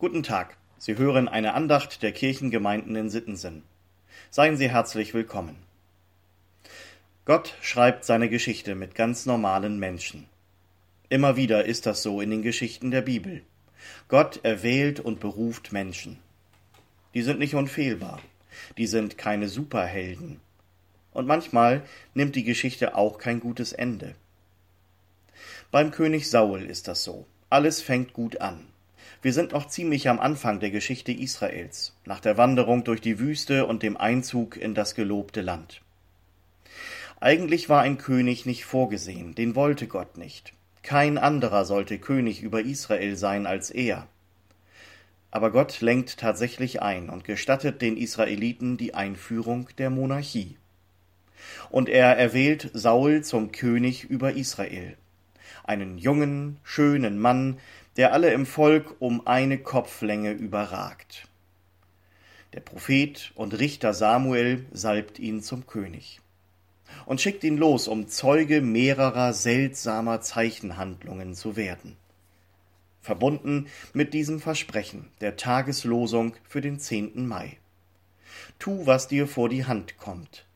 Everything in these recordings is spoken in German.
Guten Tag. Sie hören eine Andacht der Kirchengemeinden in Sittensen. Seien Sie herzlich willkommen. Gott schreibt seine Geschichte mit ganz normalen Menschen. Immer wieder ist das so in den Geschichten der Bibel. Gott erwählt und beruft Menschen. Die sind nicht unfehlbar. Die sind keine Superhelden. Und manchmal nimmt die Geschichte auch kein gutes Ende. Beim König Saul ist das so. Alles fängt gut an. Wir sind noch ziemlich am Anfang der Geschichte Israels, nach der Wanderung durch die Wüste und dem Einzug in das gelobte Land. Eigentlich war ein König nicht vorgesehen, den wollte Gott nicht. Kein anderer sollte König über Israel sein als er. Aber Gott lenkt tatsächlich ein und gestattet den Israeliten die Einführung der Monarchie. Und er erwählt Saul zum König über Israel. Einen jungen, schönen Mann, der alle im Volk um eine Kopflänge überragt. Der Prophet und Richter Samuel salbt ihn zum König und schickt ihn los, um Zeuge mehrerer seltsamer Zeichenhandlungen zu werden. Verbunden mit diesem Versprechen der Tageslosung für den 10. Mai. Tu, was dir vor die Hand kommt,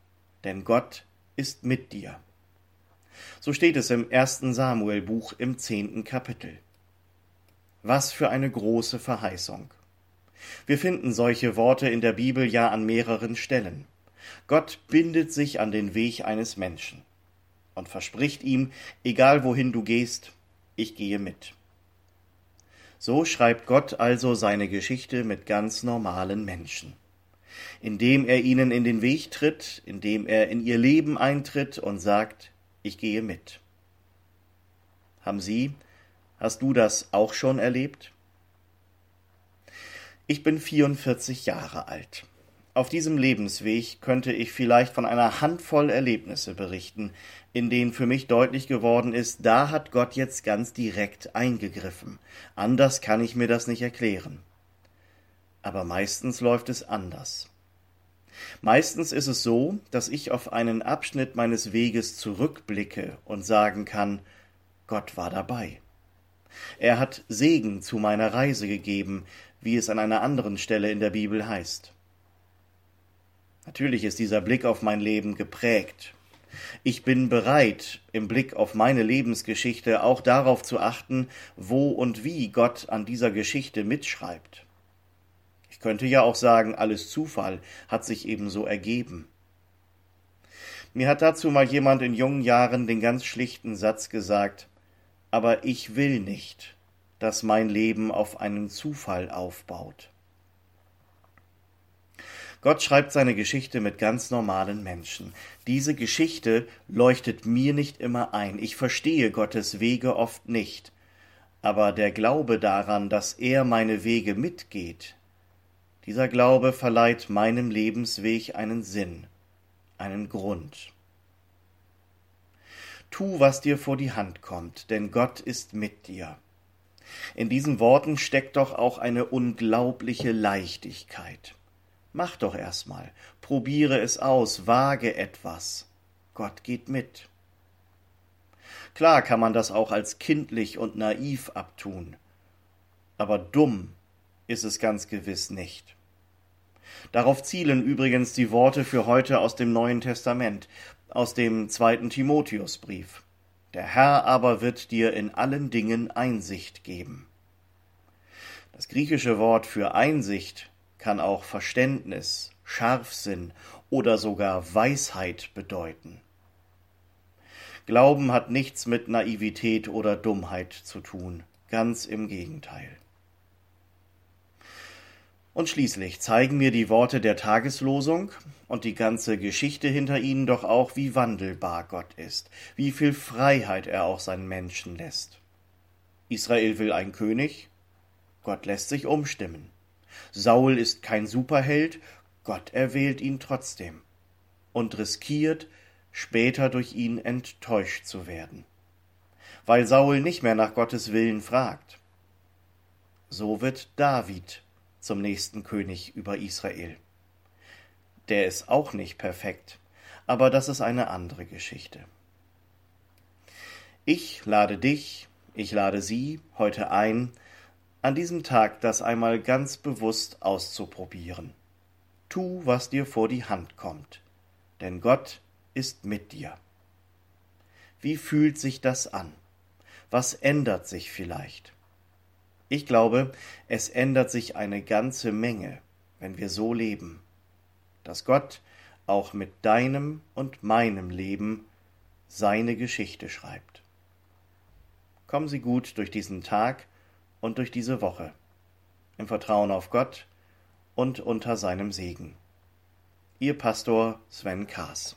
denn Gott ist mit dir. So steht es im ersten Samuel-Buch im zehnten Kapitel. Was für eine große Verheißung. Wir finden solche Worte in der Bibel ja an mehreren Stellen. Gott bindet sich an den Weg eines Menschen und verspricht ihm, egal wohin du gehst, ich gehe mit. So schreibt Gott also seine Geschichte mit ganz normalen Menschen, indem er ihnen in den Weg tritt, indem er in ihr Leben eintritt und sagt, ich gehe mit. Haben Sie Hast du das auch schon erlebt? Ich bin 44 Jahre alt. Auf diesem Lebensweg könnte ich vielleicht von einer Handvoll Erlebnisse berichten, in denen für mich deutlich geworden ist, da hat Gott jetzt ganz direkt eingegriffen. Anders kann ich mir das nicht erklären. Aber meistens läuft es anders. Meistens ist es so, dass ich auf einen Abschnitt meines Weges zurückblicke und sagen kann, Gott war dabei. Er hat Segen zu meiner Reise gegeben, wie es an einer anderen Stelle in der Bibel heißt. Natürlich ist dieser Blick auf mein Leben geprägt. Ich bin bereit, im Blick auf meine Lebensgeschichte auch darauf zu achten, wo und wie Gott an dieser Geschichte mitschreibt. Ich könnte ja auch sagen, alles Zufall hat sich ebenso ergeben. Mir hat dazu mal jemand in jungen Jahren den ganz schlichten Satz gesagt, aber ich will nicht, dass mein Leben auf einen Zufall aufbaut. Gott schreibt seine Geschichte mit ganz normalen Menschen. Diese Geschichte leuchtet mir nicht immer ein. Ich verstehe Gottes Wege oft nicht. Aber der Glaube daran, dass er meine Wege mitgeht, dieser Glaube verleiht meinem Lebensweg einen Sinn, einen Grund. Tu, was dir vor die Hand kommt, denn Gott ist mit dir. In diesen Worten steckt doch auch eine unglaubliche Leichtigkeit. Mach doch erstmal, probiere es aus, wage etwas. Gott geht mit. Klar kann man das auch als kindlich und naiv abtun, aber dumm ist es ganz gewiss nicht. Darauf zielen übrigens die Worte für heute aus dem Neuen Testament aus dem zweiten Timotheusbrief. Der Herr aber wird dir in allen Dingen Einsicht geben. Das griechische Wort für Einsicht kann auch Verständnis, Scharfsinn oder sogar Weisheit bedeuten. Glauben hat nichts mit Naivität oder Dummheit zu tun, ganz im Gegenteil. Und schließlich zeigen mir die Worte der Tageslosung und die ganze Geschichte hinter ihnen doch auch, wie wandelbar Gott ist, wie viel Freiheit er auch seinen Menschen lässt. Israel will einen König, Gott lässt sich umstimmen. Saul ist kein Superheld, Gott erwählt ihn trotzdem und riskiert, später durch ihn enttäuscht zu werden. Weil Saul nicht mehr nach Gottes Willen fragt. So wird David zum nächsten König über Israel. Der ist auch nicht perfekt, aber das ist eine andere Geschichte. Ich lade dich, ich lade Sie heute ein, an diesem Tag das einmal ganz bewusst auszuprobieren. Tu, was dir vor die Hand kommt, denn Gott ist mit dir. Wie fühlt sich das an? Was ändert sich vielleicht? Ich glaube, es ändert sich eine ganze Menge, wenn wir so leben, dass Gott auch mit deinem und meinem Leben seine Geschichte schreibt. Kommen Sie gut durch diesen Tag und durch diese Woche, im Vertrauen auf Gott und unter seinem Segen. Ihr Pastor Sven Kaas